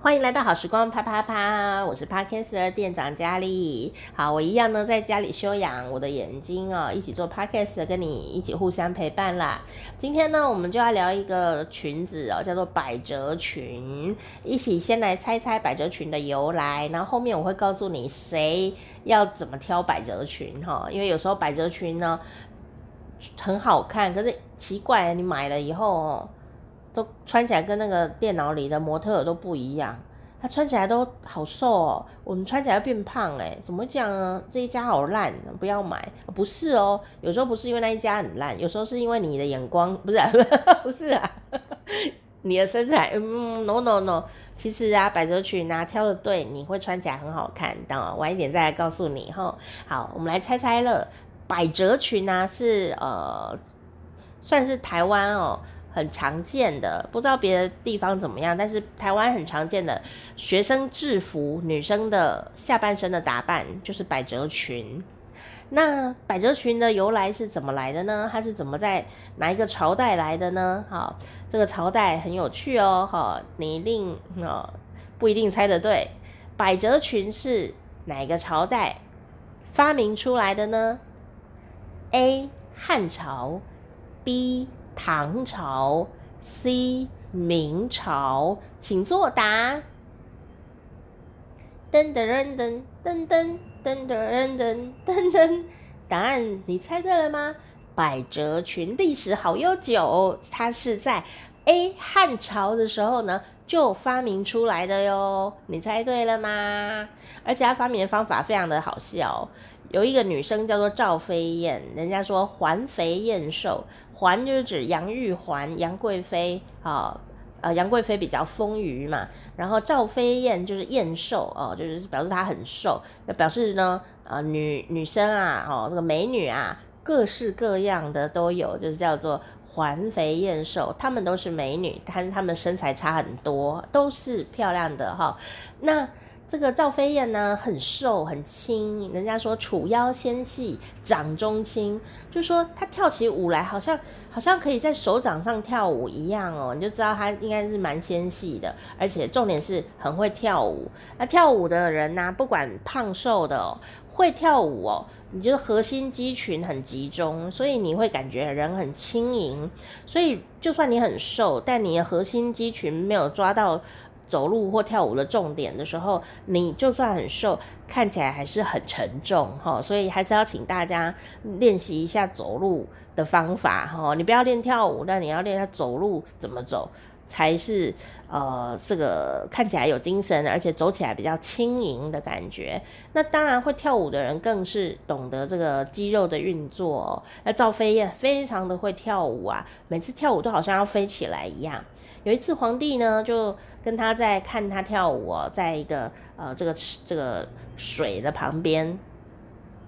欢迎来到好时光啪啪啪，我是 Podcast 的店长佳丽。好，我一样呢，在家里休养我的眼睛哦，一起做 Podcast，跟你一起互相陪伴啦。今天呢，我们就要聊一个裙子哦，叫做百褶裙。一起先来猜猜百褶裙的由来，然后后面我会告诉你谁要怎么挑百褶裙哈。因为有时候百褶裙呢很好看，可是奇怪，你买了以后哦。都穿起来跟那个电脑里的模特都不一样，他穿起来都好瘦哦，我们穿起来变胖哎，怎么会这样呢？这一家好烂，不要买。不是哦，有时候不是因为那一家很烂，有时候是因为你的眼光不是啊，不是啊，你的身材，嗯，no no no，其实啊，百褶裙啊挑的对，你会穿起来很好看。等我晚一点再来告诉你哈。好，我们来猜猜了，百褶裙呢是呃，算是台湾哦。很常见的，不知道别的地方怎么样，但是台湾很常见的学生制服，女生的下半身的打扮就是百褶裙。那百褶裙的由来是怎么来的呢？它是怎么在哪一个朝代来的呢？好，这个朝代很有趣哦，好，你一定哦不一定猜得对。百褶裙是哪个朝代发明出来的呢？A. 汉朝，B. 唐朝、C、明朝，请作答。噔噔噔噔噔噔噔噔噔噔噔，答案你猜对了吗？百褶裙历史好悠久，它是在 A 汉朝的时候呢就发明出来的哟。你猜对了吗？而且它发明的方法非常的好笑。有一个女生叫做赵飞燕，人家说环肥燕瘦，环就是指杨玉环、杨贵妃啊，呃，杨贵妃比较丰腴嘛，然后赵飞燕就是燕瘦哦，就是表示她很瘦，表示呢，呃，女女生啊，哦，这个美女啊，各式各样的都有，就是叫做环肥燕瘦，她们都是美女，但是她们身材差很多，都是漂亮的哈、那。这个赵飞燕呢，很瘦很轻，人家说楚腰纤细，掌中轻，就说她跳起舞来好像好像可以在手掌上跳舞一样哦，你就知道她应该是蛮纤细的，而且重点是很会跳舞。那跳舞的人呢、不管胖瘦的哦，会跳舞哦，你就是核心肌群很集中，所以你会感觉人很轻盈。所以就算你很瘦，但你的核心肌群没有抓到。走路或跳舞的重点的时候，你就算很瘦，看起来还是很沉重哈，所以还是要请大家练习一下走路的方法哈。你不要练跳舞，那你要练下走路怎么走，才是呃这个看起来有精神，而且走起来比较轻盈的感觉。那当然会跳舞的人更是懂得这个肌肉的运作哦。那赵飞燕非常的会跳舞啊，每次跳舞都好像要飞起来一样。有一次皇帝呢就跟他在看他跳舞哦，在一个呃这个这个水的旁边，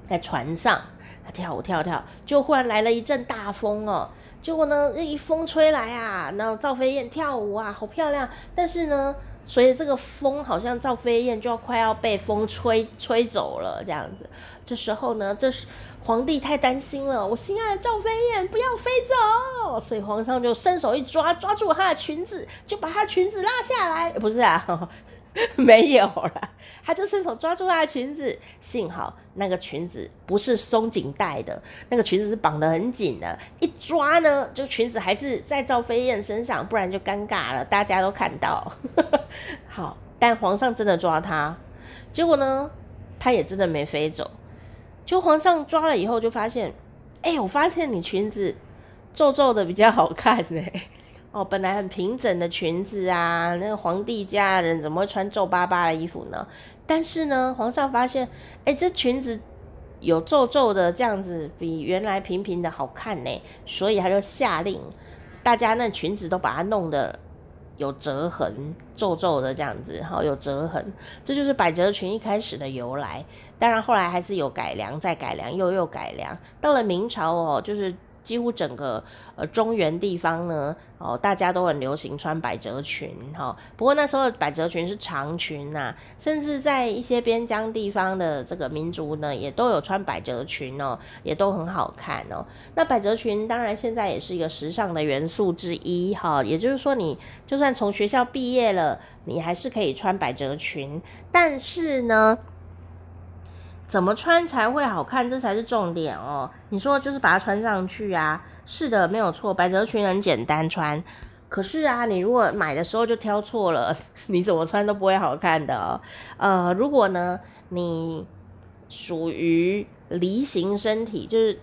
在船上他跳舞跳跳，就忽然来了一阵大风哦。结果呢，那一风吹来啊，然后赵飞燕跳舞啊，好漂亮。但是呢，随着这个风，好像赵飞燕就要快要被风吹吹走了这样子。这时候呢，这是皇帝太担心了，我心爱的赵飞燕不要飞走，所以皇上就伸手一抓，抓住她的裙子，就把她裙子拉下来。不是啊。没有啦，他就伸手抓住她的裙子，幸好那个裙子不是松紧带的，那个裙子是绑得很紧的，一抓呢，就裙子还是在赵飞燕身上，不然就尴尬了，大家都看到。好，但皇上真的抓她，结果呢，她也真的没飞走。就皇上抓了以后，就发现，哎、我发现你裙子皱皱的比较好看呢、哦，本来很平整的裙子啊，那个皇帝家人怎么会穿皱巴巴的衣服呢？但是呢，皇上发现，哎，这裙子有皱皱的，这样子比原来平平的好看呢，所以他就下令，大家那裙子都把它弄得有折痕，皱皱的这样子，好有折痕，这就是百褶裙一开始的由来。当然后来还是有改良，再改良，又又改良，到了明朝哦，就是。几乎整个呃中原地方呢，哦，大家都很流行穿百褶裙哈、不过那时候百褶裙是长裙呐、甚至在一些边疆地方的这个民族呢，也都有穿百褶裙哦，也都很好看哦。那百褶裙当然现在也是一个时尚的元素之一哈、也就是说，你就算从学校毕业了，你还是可以穿百褶裙，但是呢。怎么穿才会好看？这才是重点哦。你说就是把它穿上去啊？是的，没有错。百褶裙很简单穿，可是啊，你如果买的时候就挑错了，你怎么穿都不会好看的。呃，如果呢，你属于梨形身体，就是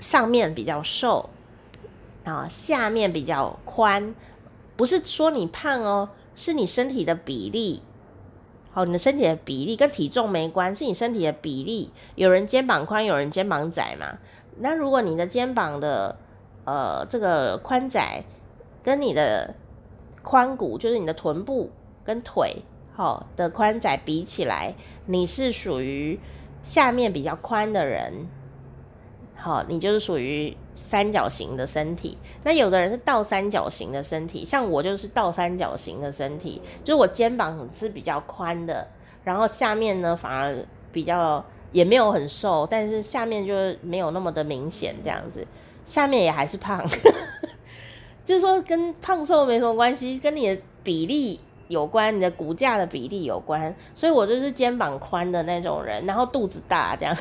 上面比较瘦啊，下面比较宽，不是说你胖哦，是你身体的比例。好，你的身体的比例跟体重没关，是你身体的比例。有人肩膀宽，有人肩膀窄嘛。那如果你的肩膀的呃这个宽窄跟你的髋骨，就是你的臀部跟腿好的宽窄比起来，你是属于下面比较宽的人。好，你就是属于三角形的身体。那有的人是倒三角形的身体，像我就是倒三角形的身体，就是我肩膀是比较宽的，然后下面呢反而比较也没有很瘦，但是下面就没有那么的明显这样子，下面也还是胖，就是说跟胖瘦没什么关系，跟你的比例有关，你的骨架的比例有关，所以我就是肩膀宽的那种人，然后肚子大这样。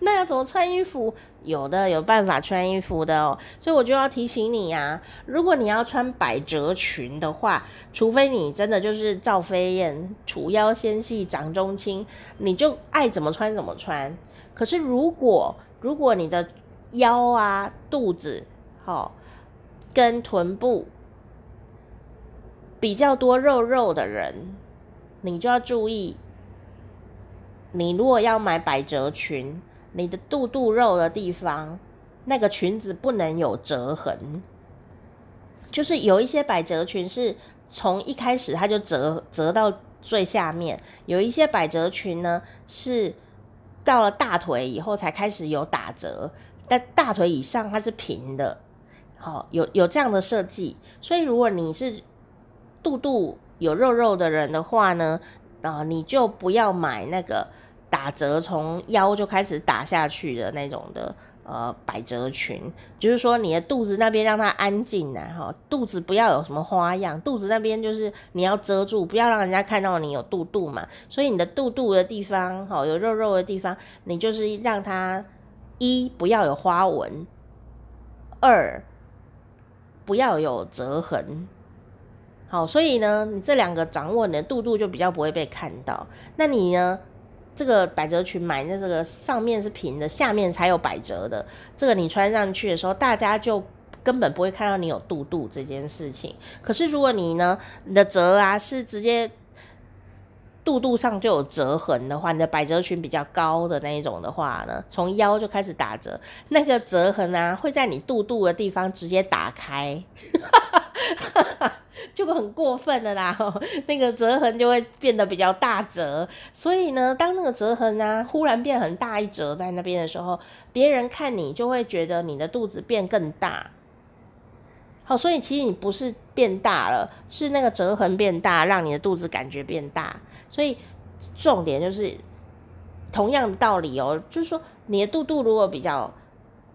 那要怎么穿衣服？有的有办法穿衣服的哦，所以我就要提醒你呀，如果你要穿百褶裙的话，除非你真的就是赵飞燕，楚腰纤细掌中轻，你就爱怎么穿怎么穿。可是如果如果你的腰啊、肚子好跟臀部比较多肉肉的人，你就要注意，你如果要买百褶裙。你的肚肚肉的地方，那个裙子不能有折痕，就是有一些百褶裙是从一开始它就折折到最下面，有一些百褶裙呢是到了大腿以后才开始有打折，但大腿以上它是平的，好，有有这样的设计，所以如果你是肚肚有肉肉的人的话呢，啊，你就不要买那个。打折从腰就开始打下去的那种的呃百褶裙，就是说你的肚子那边让它安静啊，哈，肚子不要有什么花样，肚子那边就是你要遮住，不要让人家看到你有肚肚嘛，所以你的肚肚的地方，哈，有肉肉的地方，你就是让它一不要有花纹，二不要有折痕，好，所以呢，你这两个掌握，你的肚肚就比较不会被看到，那你呢？这个百褶裙买的这个上面是平的，下面才有百褶的。这个你穿上去的时候，大家就根本不会看到你有肚肚这件事情。可是如果你呢，你的褶啊是直接肚肚上就有折痕的话，你的百褶裙比较高的那一种的话呢，从腰就开始打折，那个折痕啊会在你肚肚的地方直接打开。就很过分的啦，那个折痕就会变得比较大折，所以呢，当那个折痕啊忽然变很大一折在那边的时候，别人看你就会觉得你的肚子变更大。好，所以其实你不是变大了，是那个折痕变大，让你的肚子感觉变大。所以重点就是同样的道理哦，就是说你的肚肚如果比较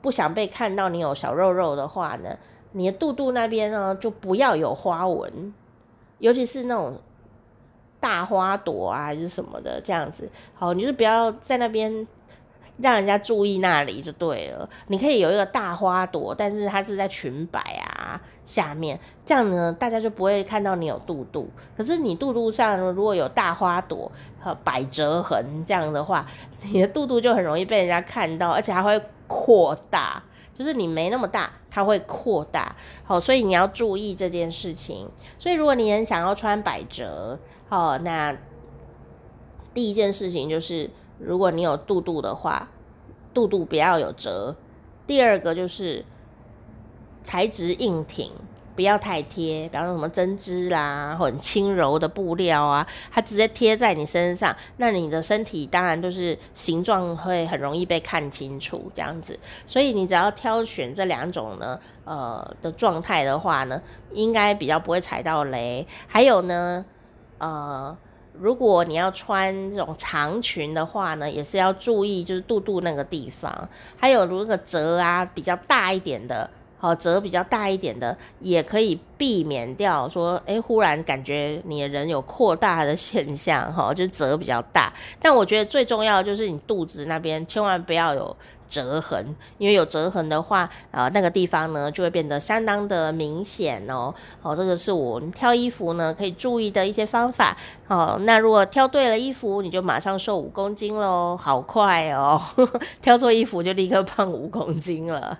不想被看到你有小肉肉的话呢，你的肚肚那边呢，就不要有花纹，尤其是那种大花朵啊，还是什么的这样子。好，你就不要在那边让人家注意那里就对了。你可以有一个大花朵，但是它是在裙摆啊下面，这样呢，大家就不会看到你有肚肚。可是你肚肚上如果有大花朵和百褶痕这样的话，你的肚肚就很容易被人家看到，而且还会扩大。就是你没那么大，它会扩大，好，所以你要注意这件事情。所以如果你很想要穿百褶，好，那第一件事情就是，如果你有肚肚的话，肚肚不要有折。第二个就是材质硬挺，不要太贴，比方说什么针织啦，或很轻柔的布料啊，它直接贴在你身上，那你的身体当然就是形状会很容易被看清楚这样子。所以你只要挑选这两种呢，呃的状态的话呢，应该比较不会踩到雷。还有呢，呃。如果你要穿这种长裙的话呢，也是要注意，就是肚肚那个地方，还有如果褶啊比较大一点的，好折比较大一点的，也可以避免掉说，诶，忽然感觉你的人有扩大的现象，哈，就是褶比较大。但我觉得最重要的就是你肚子那边千万不要有。折痕，因为有折痕的话，呃，那个地方呢就会变得相当的明显哦。好，这个是我们挑衣服呢可以注意的一些方法。好，那如果挑对了衣服，你就马上瘦五公斤喽，好快哦！挑错衣服就立刻胖五公斤了。